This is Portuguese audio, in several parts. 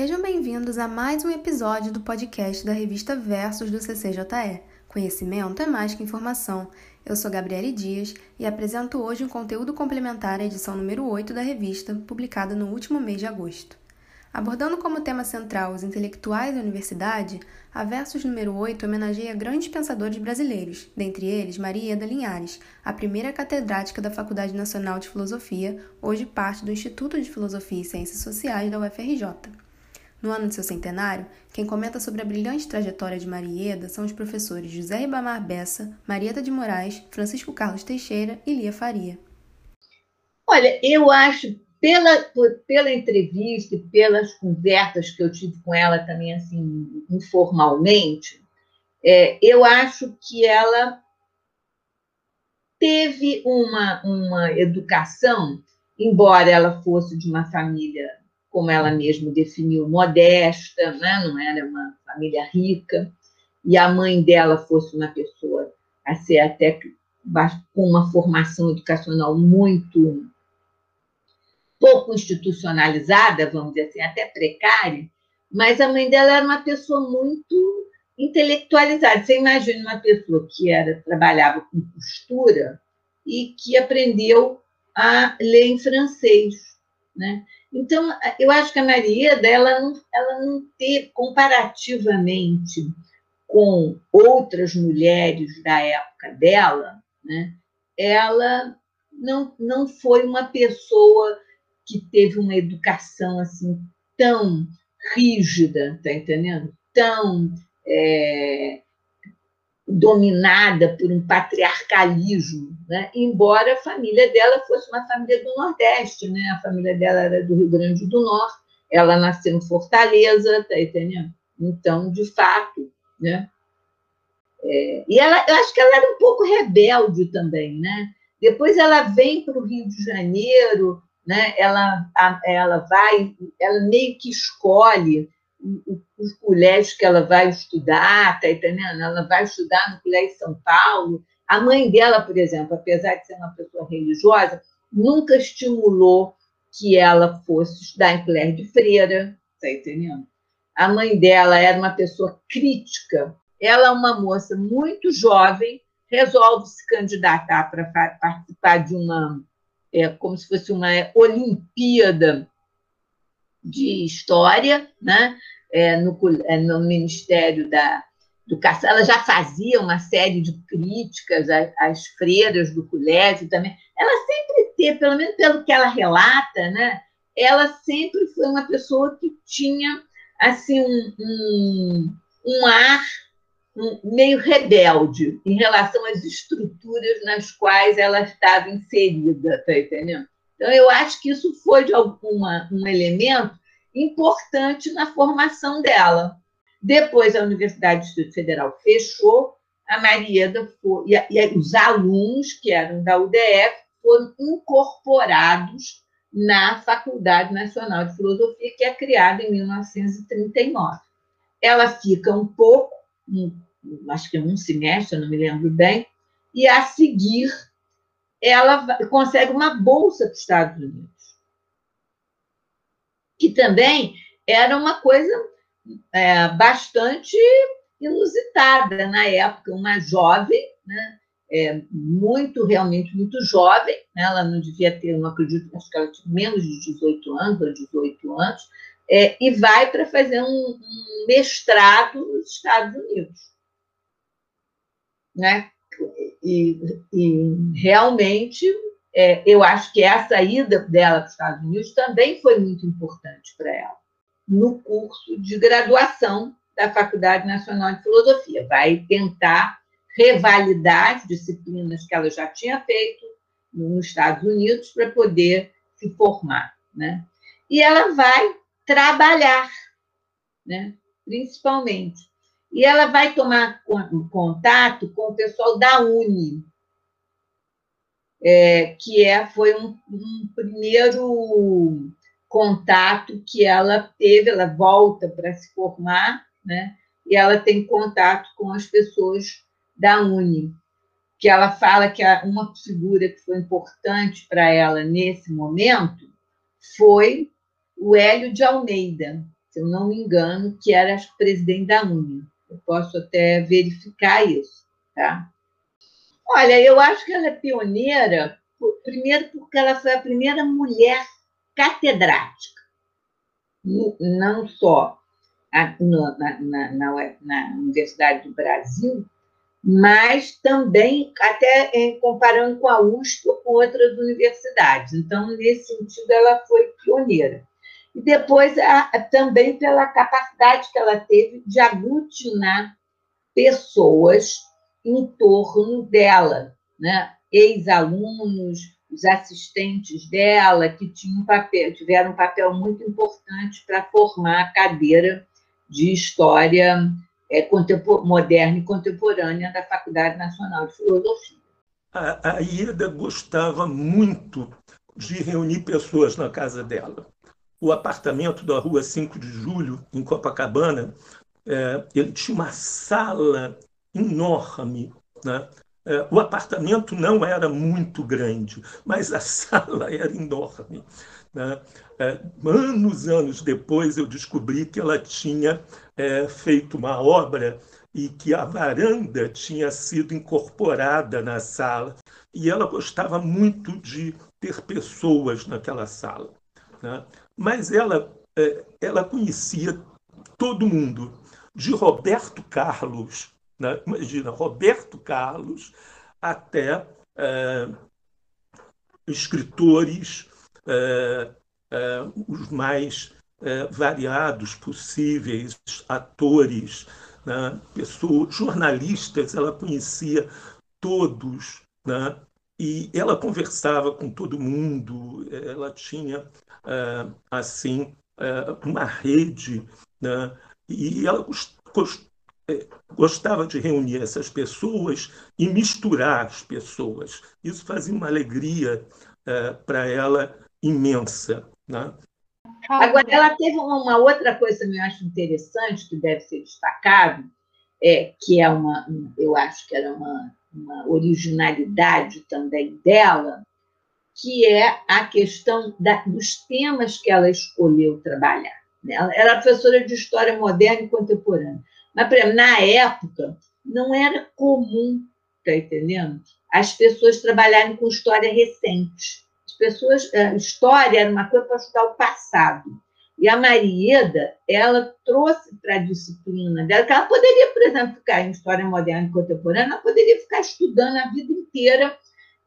Sejam bem-vindos a mais um episódio do podcast da revista Versos do CCJE. Conhecimento é mais que informação. Eu sou Gabriele Dias e apresento hoje um conteúdo complementar à edição número 8 da revista, publicada no último mês de agosto. Abordando como tema central os intelectuais da universidade, a Versos número 8 homenageia grandes pensadores brasileiros, dentre eles Marieda Linhares, a primeira catedrática da Faculdade Nacional de Filosofia, hoje parte do Instituto de Filosofia e Ciências Sociais da UFRJ. No ano de seu centenário, quem comenta sobre a brilhante trajetória de Marieda são os professores José Ribamar Bessa, Marieta de Moraes, Francisco Carlos Teixeira e Lia Faria. Olha, eu acho pela, pela entrevista e pelas conversas que eu tive com ela também, assim, informalmente, é, eu acho que ela teve uma, uma educação, embora ela fosse de uma família, como ela mesma definiu, modesta, né? não era uma família rica, e a mãe dela fosse uma pessoa a ser até com uma formação educacional muito pouco institucionalizada, vamos dizer assim, até precária, mas a mãe dela era uma pessoa muito intelectualizada. Você imagina uma pessoa que era trabalhava com costura e que aprendeu a ler em francês, né? Então, eu acho que a Marieda, ela não, ela não teve, comparativamente com outras mulheres da época dela, né? ela não, não foi uma pessoa que teve uma educação assim tão rígida, tá entendendo? Tão é, dominada por um patriarcalismo, né? embora a família dela fosse uma família do Nordeste, né? a família dela era do Rio Grande do Norte, ela nasceu em Fortaleza, tá entendendo? Então, de fato, né? É, e ela, eu acho que ela era um pouco rebelde também, né? Depois ela vem para o Rio de Janeiro, né? ela, ela vai, ela meio que escolhe os colégios que ela vai estudar, tá entendendo? Ela vai estudar no Colégio São Paulo. A mãe dela, por exemplo, apesar de ser uma pessoa religiosa, nunca estimulou que ela fosse estudar em colégio de freira, tá entendendo? A mãe dela era uma pessoa crítica. Ela é uma moça muito jovem, resolve se candidatar para participar de uma é como se fosse uma Olimpíada de História, né? É, no, é, no Ministério da Educação. Ela já fazia uma série de críticas às, às freiras do colégio também. Ela sempre teve, pelo menos pelo que ela relata, né? ela sempre foi uma pessoa que tinha assim um, um, um ar meio rebelde em relação às estruturas nas quais ela estava inserida, tá entendendo? Então, eu acho que isso foi de alguma, um elemento importante na formação dela. Depois, a Universidade do Distrito Federal fechou, a Marieda foi, e, e os alunos que eram da UDF foram incorporados na Faculdade Nacional de Filosofia, que é criada em 1939. Ela fica um pouco, acho que um semestre, não me lembro bem, e a seguir ela consegue uma bolsa para os Estados Unidos, que também era uma coisa é, bastante inusitada na época, uma jovem, né, é, muito, realmente muito jovem, né, ela não devia ter, não acredito, acho que ela tinha menos de 18 anos, ou 18 anos, é, e vai para fazer um, um mestrado nos Estados Unidos né? E, e realmente é, eu acho que essa ida dela para os Estados Unidos também foi muito importante para ela no curso de graduação da Faculdade Nacional de Filosofia. Vai tentar revalidar as disciplinas que ela já tinha feito nos Estados Unidos para poder se formar, né? E ela vai trabalhar, né? Principalmente e ela vai tomar contato com o pessoal da Uni, é, que é, foi um, um, primeiro contato que ela teve, ela volta para se formar, né? e ela tem contato com as pessoas da Uni, que ela fala que uma figura que foi importante para ela nesse momento foi o Hélio de Almeida. se eu não me engano, que era presidente da UNE. Eu posso até verificar isso. Tá? Olha, eu acho que ela é pioneira, primeiro porque ela foi a primeira mulher catedrática, não só na, na, na, na Universidade do Brasil, mas também até comparando com a USP ou com outras universidades. Então, nesse sentido, ela foi pioneira. E depois, também pela capacidade que ela teve de aglutinar pessoas em torno dela, né? ex-alunos, os assistentes dela, que tinham papel, tiveram um papel muito importante para formar a cadeira de História é, Moderna e Contemporânea da Faculdade Nacional de Filosofia. A, a Ieda gostava muito de reunir pessoas na casa dela. O apartamento da Rua 5 de Julho, em Copacabana, é, ele tinha uma sala enorme. Né? É, o apartamento não era muito grande, mas a sala era enorme. Né? É, anos, anos depois, eu descobri que ela tinha é, feito uma obra e que a varanda tinha sido incorporada na sala. E ela gostava muito de ter pessoas naquela sala. Né? Mas ela, é, ela conhecia todo mundo, de Roberto Carlos, né? imagina, Roberto Carlos, até é, escritores é, é, os mais é, variados possíveis, atores, né? pessoas, jornalistas, ela conhecia todos, né? E ela conversava com todo mundo, ela tinha, é, assim, é, uma rede, né? e ela é, gostava de reunir essas pessoas e misturar as pessoas. Isso fazia uma alegria para ela imensa. Né? Agora, ela teve uma outra coisa que eu acho interessante, que deve ser destacado, é, que é uma, eu acho que era uma, uma originalidade também dela, que é a questão da, dos temas que ela escolheu trabalhar. Né? Ela era professora de História Moderna e Contemporânea. Mas, na época, não era comum, tá entendendo? As pessoas trabalharem com história recente pessoas, a história era uma coisa para estudar o passado. E a Marieda, ela trouxe para a disciplina dela, que ela poderia, por exemplo, ficar em História Moderna e Contemporânea, ela poderia ficar estudando a vida inteira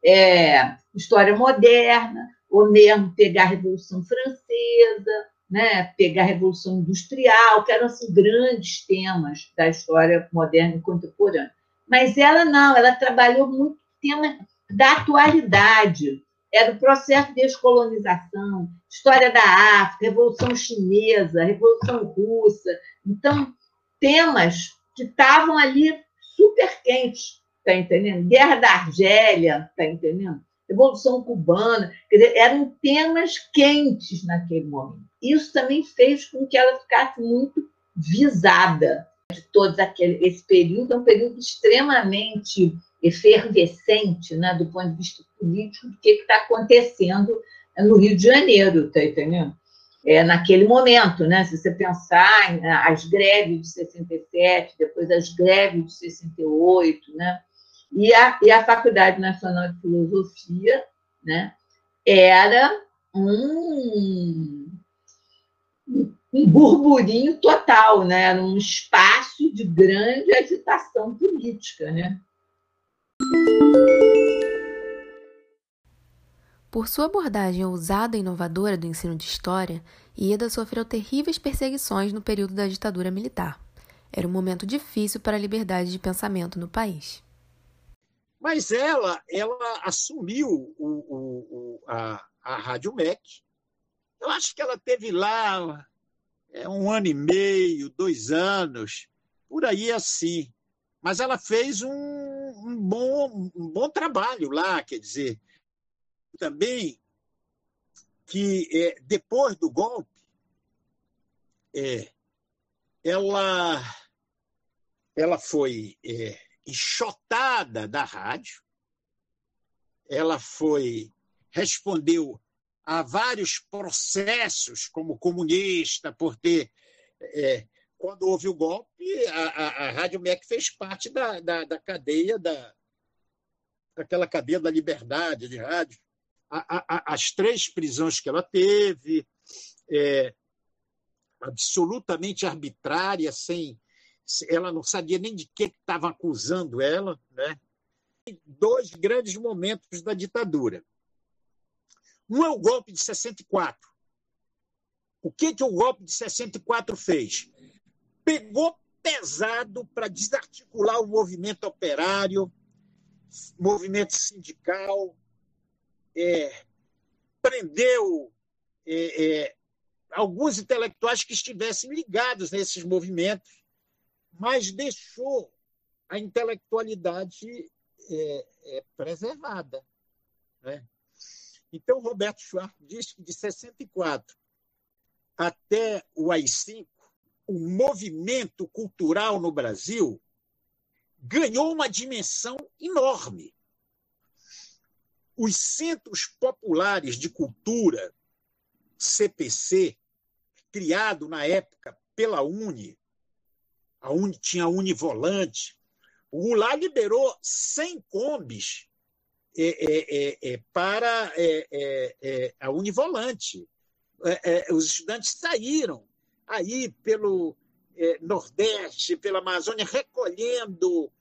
é, História Moderna, ou mesmo pegar a Revolução Francesa, né, pegar a Revolução Industrial, que eram assim, grandes temas da história moderna e contemporânea. Mas ela não, ela trabalhou muito tema da atualidade, era o processo de descolonização, história da África, Revolução Chinesa, Revolução Russa. Então, temas que estavam ali super quentes, tá entendendo? Guerra da Argélia, tá entendendo? Revolução Cubana, quer dizer, eram temas quentes naquele momento. Isso também fez com que ela ficasse muito visada de todo aquele, esse período, é um período extremamente efervescente, né, do ponto de vista político, do que está acontecendo no Rio de Janeiro, tá entendendo? É, naquele momento, né? Se você pensar as greves de 67, depois as greves de 68, né? E a, e a Faculdade Nacional de Filosofia, né? Era um, um burburinho total, né? Era um espaço de grande agitação política, né? Por sua abordagem ousada e inovadora do ensino de história, Ieda sofreu terríveis perseguições no período da ditadura militar. Era um momento difícil para a liberdade de pensamento no país. Mas ela, ela assumiu o, o, o, a, a Rádio MEC. Eu acho que ela teve lá é, um ano e meio, dois anos, por aí assim. Mas ela fez um, um, bom, um bom trabalho lá, quer dizer. Também que é, depois do golpe, é, ela, ela foi é, enxotada da rádio, ela foi respondeu a vários processos como comunista por ter É, quando houve o golpe, a, a, a Rádio MEC fez parte da, da, da cadeia, da, daquela cadeia da liberdade de rádio. A, a, as três prisões que ela teve, é, absolutamente arbitrária, sem ela não sabia nem de que estavam acusando ela, né? Dois grandes momentos da ditadura. Um é o golpe de 64. O que, que o golpe de 64 fez? Pegou pesado para desarticular o movimento operário, movimento sindical, é, prendeu é, é, alguns intelectuais que estivessem ligados nesses movimentos, mas deixou a intelectualidade é, é, preservada. Né? Então, Roberto Schwartz diz que de 64 até o AI-5, o movimento cultural no Brasil ganhou uma dimensão enorme. Os centros populares de cultura, CPC, criado na época pela Uni, a Uni tinha a Univolante, o Goulart liberou 100 combis é, é, é, é para é, é, a Univolante. os estudantes saíram aí pelo Nordeste, pela Amazônia, recolhendo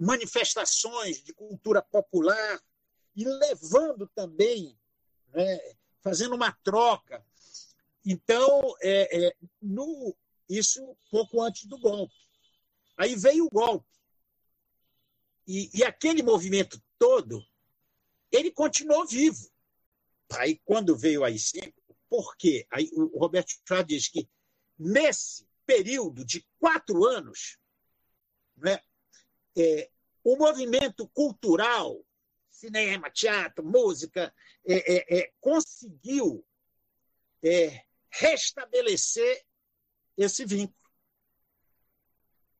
manifestações de cultura popular e levando também, né, fazendo uma troca. Então, no, isso pouco antes do golpe. Aí veio o golpe. E, e aquele movimento todo, ele continuou vivo. Aí, quando veio a I5, por quê? Aí, o Roberto Chá diz que nesse período de quatro anos, né, é, o movimento cultural, cinema, teatro, música, é, é, é conseguiu é, restabelecer esse vínculo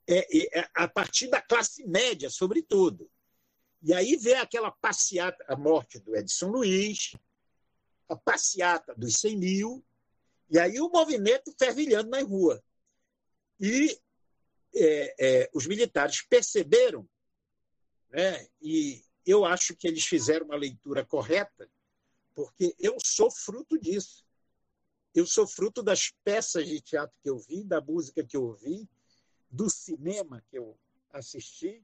é, a partir da classe média, sobretudo. E aí vem aquela passeata, a morte do Edson Luiz, a passeata dos 100 mil, e aí o movimento fervilhando na rua. E é, é, os militares perceberam, né, e eu acho que eles fizeram uma leitura correta, porque eu sou fruto disso. Eu sou fruto das peças de teatro que eu vi, da música que eu ouvi, do cinema que eu assisti,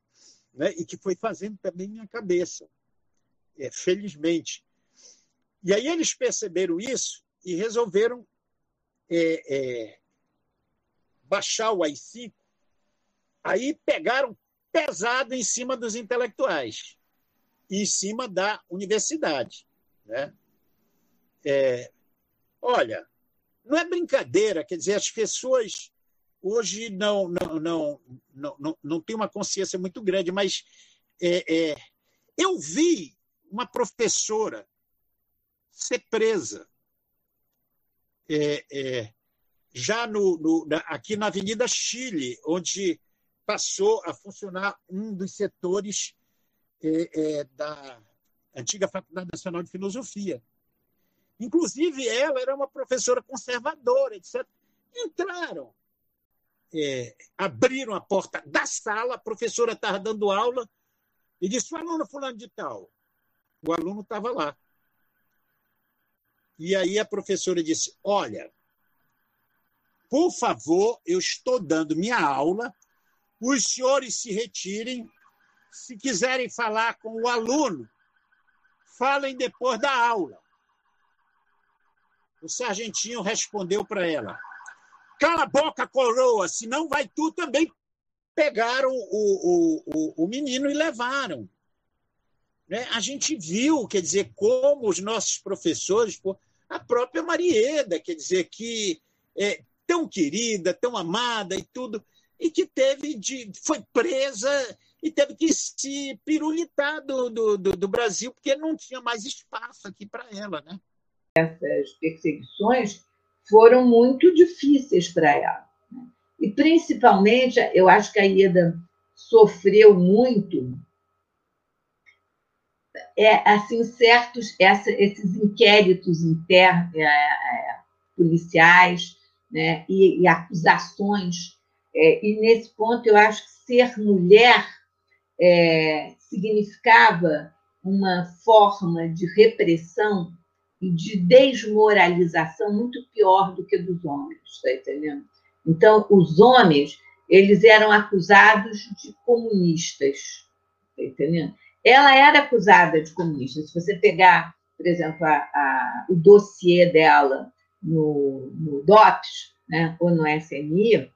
né, e que foi fazendo também minha cabeça, é, felizmente. E aí eles perceberam isso e resolveram é, é, baixar o AI-5. Aí pegaram pesado em cima dos intelectuais e em cima da universidade. Né? É, olha, não é brincadeira, quer dizer, as pessoas hoje não, não, não, não, não, não tem uma consciência muito grande, mas é, é, eu vi uma professora ser presa é, é, já no, no, aqui na Avenida Chile, onde passou a funcionar um dos setores é, é, da antiga Faculdade Nacional de Filosofia. Inclusive, ela era uma professora conservadora, etc. Entraram é, abriram a porta da sala, a professora estava dando aula e disse: o aluno fulano de tal. O aluno estava lá. E aí a professora disse: Olha, por favor, eu estou dando minha aula, os senhores se retirem. Se quiserem falar com o aluno, falem depois da aula. O sargentinho respondeu para ela: Cala a boca, coroa, senão vai tu também. Pegaram o, o, o, o menino e levaram. Né? A gente viu, quer dizer, como os nossos professores, a própria Marieda, quer dizer, que é tão querida, tão amada e tudo, e que teve de, foi presa e teve que se pirulitar do, do, do Brasil, porque não tinha mais espaço aqui para ela. Né? Essas perseguições foram muito difíceis para ela. Né? E, principalmente, eu acho que a Ieda sofreu muito é, assim, certos essa, esses inquéritos internos, é, é, policiais, né, e, e acusações. É, e nesse ponto eu acho que ser mulher é, significava uma forma de repressão e de desmoralização muito pior do que dos homens, está entendendo? Então, os homens, eles eram acusados de comunistas, está entendendo? Ela era acusada de comunista. Se você pegar, por exemplo, a, a, o dossiê dela no, no DOPS, né, ou no SNI,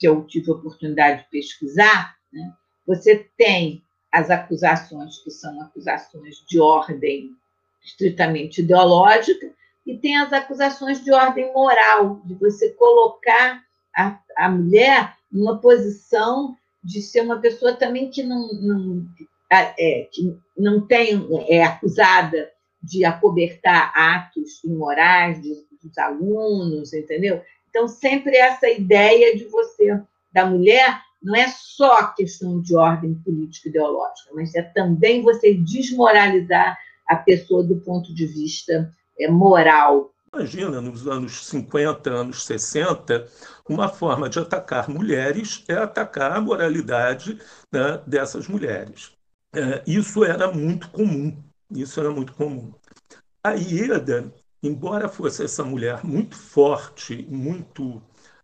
que eu tive a oportunidade de pesquisar, né, você tem as acusações que são acusações de ordem estritamente ideológica e tem as acusações de ordem moral, de você colocar a, a mulher numa posição de ser uma pessoa também que não, não, é, que não tem, é acusada de acobertar atos imorais de, dos alunos, entendeu? Então, sempre essa ideia de você, da mulher, não é só questão de ordem política ideológica, mas é também você desmoralizar a pessoa do ponto de vista é, moral. Imagina, nos anos 50, anos 60, uma forma de atacar mulheres é atacar a moralidade né, dessas mulheres. É, isso era muito comum. Isso era muito comum. A Ieda, embora fosse essa mulher muito forte, muito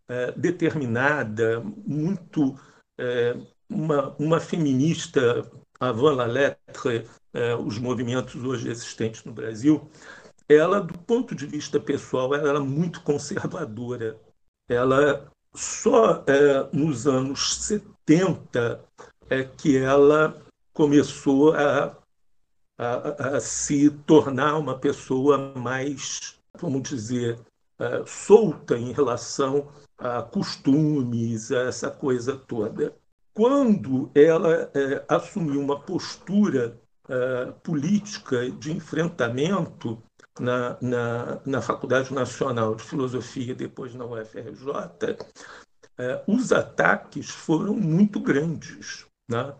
é, determinada, muito é, uma, uma feminista avant la lettre, é, os movimentos hoje existentes no Brasil, ela, do ponto de vista pessoal, ela era muito conservadora. Ela só nos anos 70 é que ela começou a, a, a se tornar uma pessoa mais, vamos dizer, é, solta em relação a costumes, a essa coisa toda. Quando ela é, assumiu uma postura é, política de enfrentamento na, na, na, Faculdade Nacional de Filosofia, depois na UFRJ, os ataques foram muito grandes. Né?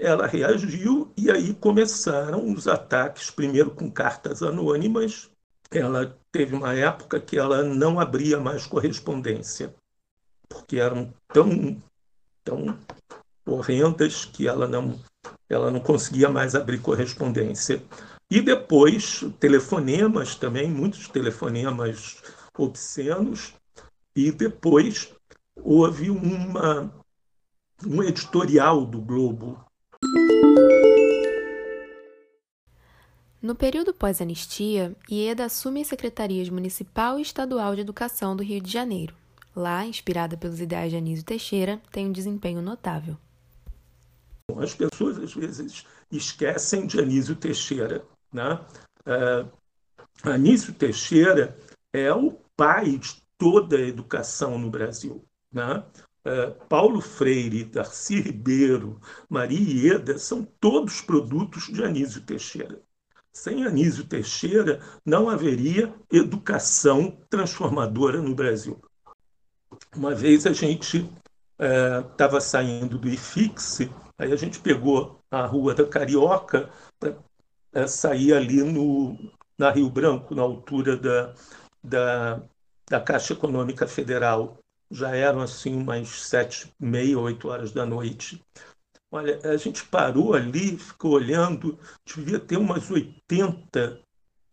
Ela reagiu e aí começaram os ataques, primeiro com cartas anônimas. Ela teve uma época que ela não abria mais correspondência, porque eram tão, tão horrendas que ela não, ela não conseguia mais abrir correspondência. E depois, telefonemas também, muitos telefonemas obscenos, e depois houve uma, um editorial do Globo. No período pós-anistia, Ieda assume as secretarias municipal e estadual de educação do Rio de Janeiro. Lá, inspirada pelos ideais de Anísio Teixeira, tem um desempenho notável. As pessoas às vezes esquecem de Anísio Teixeira. Né? É, Anísio Teixeira é o pai de toda a educação no Brasil. Né? É, Paulo Freire, Darcy Ribeiro, Maria Ieda são todos produtos de Anísio Teixeira. Sem Anísio Teixeira, não haveria educação transformadora no Brasil. Uma vez a gente estava é, saindo do IFIX, aí a gente pegou a Rua da Carioca para é, sair ali no, na Rio Branco, na altura da, da, da Caixa Econômica Federal. Já eram assim umas sete, meia, oito horas da noite. Olha, a gente parou ali, ficou olhando, devia ter umas 80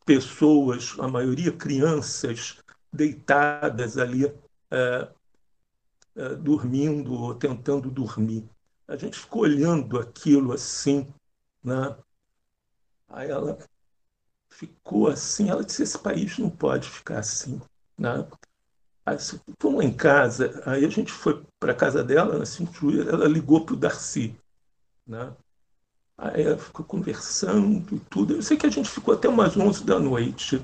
pessoas, a maioria crianças, deitadas ali, é, é, dormindo ou tentando dormir. A gente ficou olhando aquilo assim, né? Aí ela ficou assim, ela disse, esse país não pode ficar assim, né? Aí fomos em casa, aí a gente foi para a casa dela, ela ligou para o Darcy, né? Aí ela ficou conversando e tudo. Eu sei que a gente ficou até umas 11 da noite.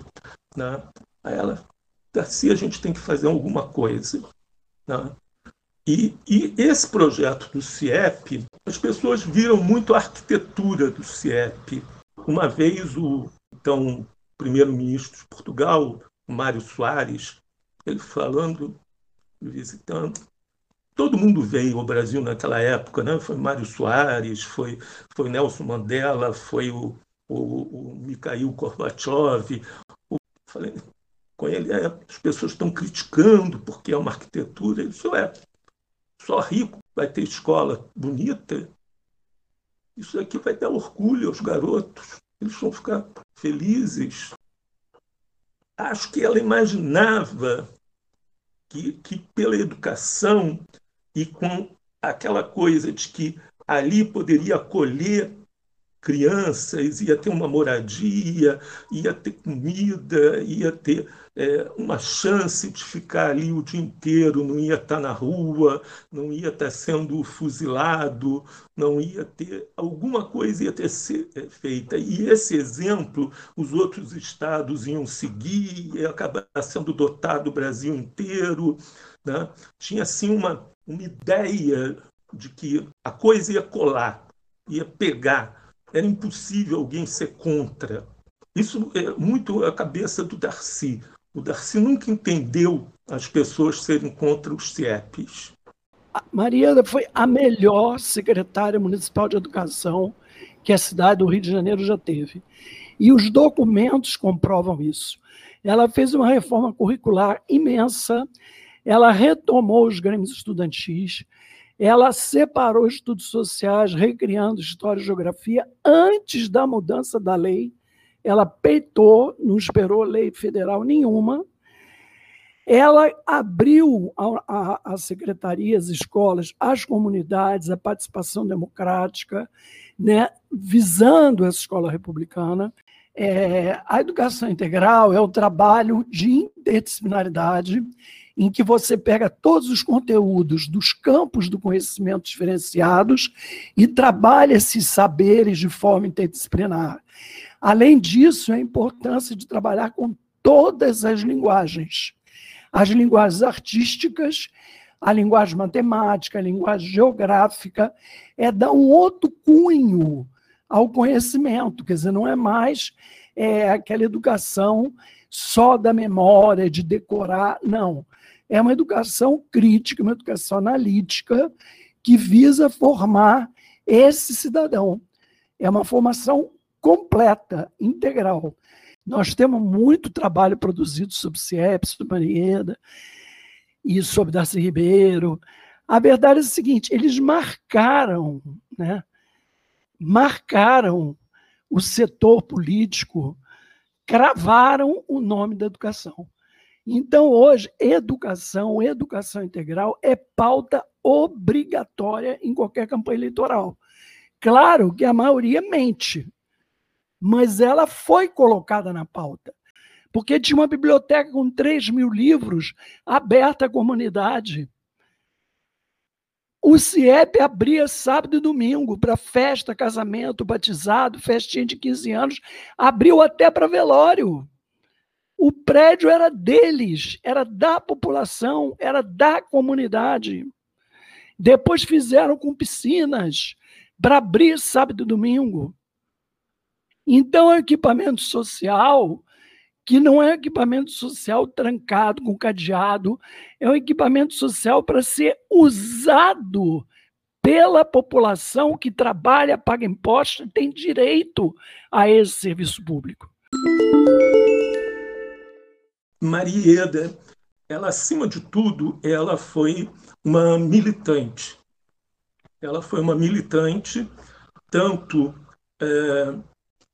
Né? Aí ela, Darcy, a gente tem que fazer alguma coisa. Né? E, e, esse projeto do CIEP, as pessoas viram muito a arquitetura do CIEP. Uma vez o então primeiro-ministro de Portugal, Mário Soares, ele falando, visitando, todo mundo veio ao Brasil naquela época, né? Foi Mário Soares, foi, foi Nelson Mandela, foi o, o, o Mikhail Gorbachev. O, falei, com ele, é, as pessoas estão criticando porque é uma arquitetura. Isso é, só rico vai ter escola bonita. Isso aqui vai dar orgulho aos garotos. Eles vão ficar felizes. Acho que ela imaginava que, que pela educação e com aquela coisa de que ali poderia acolher crianças, ia ter uma moradia, ia ter comida, ia ter é, uma chance de ficar ali o dia inteiro, não ia estar na rua, não ia estar sendo fuzilado, não ia ter alguma coisa ia ter ser é, feita. E esse exemplo os outros estados iam seguir, ia acabar sendo dotado o Brasil inteiro. Né? Tinha assim uma, uma ideia de que a coisa ia colar, ia pegar. Era impossível alguém ser contra. Isso é muito a cabeça do Darcy. O Darcy nunca entendeu as pessoas serem contra os CIEPs. A Mariana foi a melhor secretária municipal de educação que a cidade do Rio de Janeiro já teve. E os documentos comprovam isso. Ela fez uma reforma curricular imensa, ela retomou os grêmios estudantis, ela separou estudos sociais, recriando história e geografia antes da mudança da lei ela peitou, não esperou lei federal nenhuma. Ela abriu as secretarias, escolas, as comunidades, a participação democrática, né, visando essa escola republicana. É, a educação integral é o trabalho de interdisciplinaridade em que você pega todos os conteúdos dos campos do conhecimento diferenciados e trabalha esses saberes de forma interdisciplinar. Além disso, a importância de trabalhar com todas as linguagens. As linguagens artísticas, a linguagem matemática, a linguagem geográfica, é dar um outro cunho ao conhecimento, quer dizer, não é mais é, aquela educação só da memória, de decorar, não. É uma educação crítica, uma educação analítica, que visa formar esse cidadão. É uma formação completa, integral. Nós temos muito trabalho produzido sobre CIEP, sobre Marieda e sobre Darcy Ribeiro. A verdade é a seguinte: eles marcaram, né? marcaram o setor político, cravaram o nome da educação. Então, hoje, educação, educação integral é pauta obrigatória em qualquer campanha eleitoral. Claro que a maioria mente, mas ela foi colocada na pauta. Porque tinha uma biblioteca com 3 mil livros aberta à comunidade. O CIEP abria sábado e domingo para festa, casamento, batizado, festinha de 15 anos, abriu até para velório. O prédio era deles, era da população, era da comunidade. Depois fizeram com piscinas para abrir sábado e domingo. Então, é um equipamento social que não é equipamento social trancado com cadeado, é um equipamento social para ser usado pela população que trabalha, paga impostos e tem direito a esse serviço público. Marieda, ela acima de tudo, ela foi uma militante. Ela foi uma militante tanto é,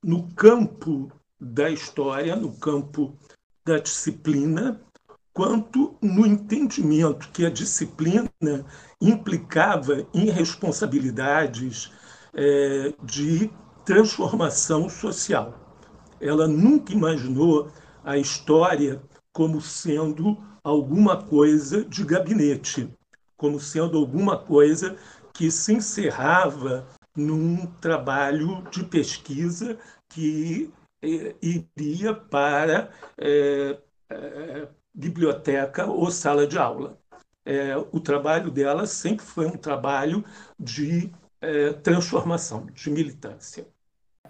no campo da história, no campo da disciplina, quanto no entendimento que a disciplina implicava em responsabilidades é, de transformação social. Ela nunca imaginou a história como sendo alguma coisa de gabinete, como sendo alguma coisa que se encerrava num trabalho de pesquisa que eh, iria para eh, eh, biblioteca ou sala de aula. o trabalho dela sempre foi um trabalho de transformação, de militância.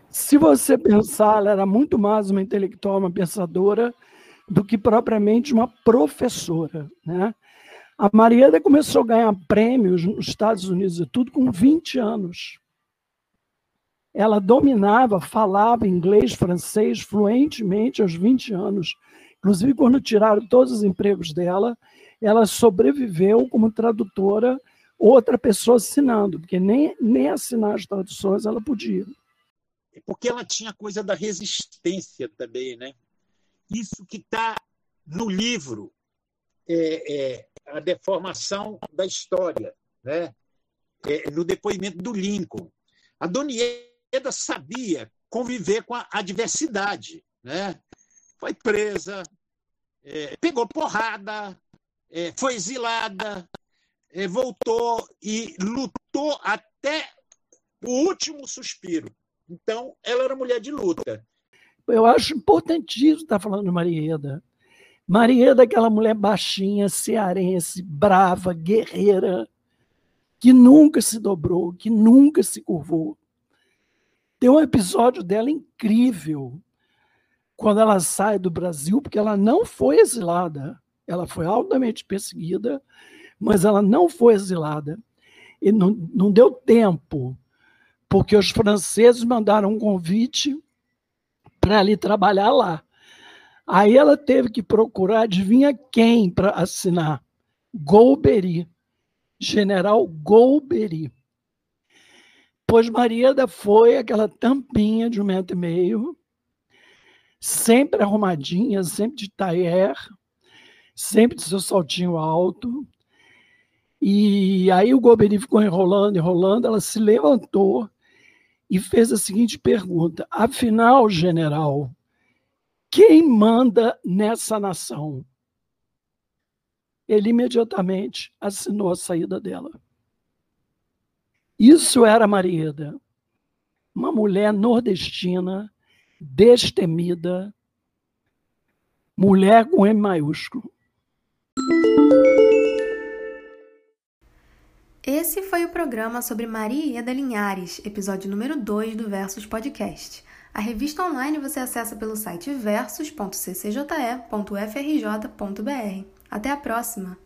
Se você pensar, ela era muito mais uma intelectual, uma pensadora, do que propriamente uma professora. Né? A Mariana começou a ganhar prêmios nos Estados Unidos e tudo com 20 anos ela dominava, falava inglês, francês fluentemente aos 20 anos. Inclusive, quando tiraram todos os empregos dela, ela sobreviveu como tradutora, outra pessoa assinando, porque nem, nem assinar as traduções ela podia. Porque ela tinha coisa da resistência também, né? Isso que está no livro, é, é, a deformação da história, né? É, no depoimento do Lincoln. A Donieda sabia conviver com a adversidade, né? Foi presa, é, pegou porrada, é, foi exilada, é, voltou e lutou até o último suspiro. Então, ela era mulher de luta. Eu acho importantíssimo estar falando de Marieda. Marieda, aquela mulher baixinha, cearense, brava, guerreira, que nunca se dobrou, que nunca se curvou. Tem um episódio dela incrível, quando ela sai do Brasil, porque ela não foi exilada. Ela foi altamente perseguida, mas ela não foi exilada. E não, não deu tempo, porque os franceses mandaram um convite para ali trabalhar lá. Aí ela teve que procurar, adivinha quem para assinar? Golbery, General Golbery. Pois Marieda foi aquela tampinha de um metro e meio, sempre arrumadinha, sempre de tailleur, sempre de seu saltinho alto. E aí o Golbery ficou enrolando, enrolando, ela se levantou e fez a seguinte pergunta: afinal, general, quem manda nessa nação? Ele imediatamente assinou a saída dela. Isso era Marieda, uma mulher nordestina, destemida, mulher com M maiúsculo. Esse foi o programa sobre Maria Ieda Linhares, episódio número 2 do Versus Podcast. A revista online você acessa pelo site versus.ccje.frj.br. Até a próxima!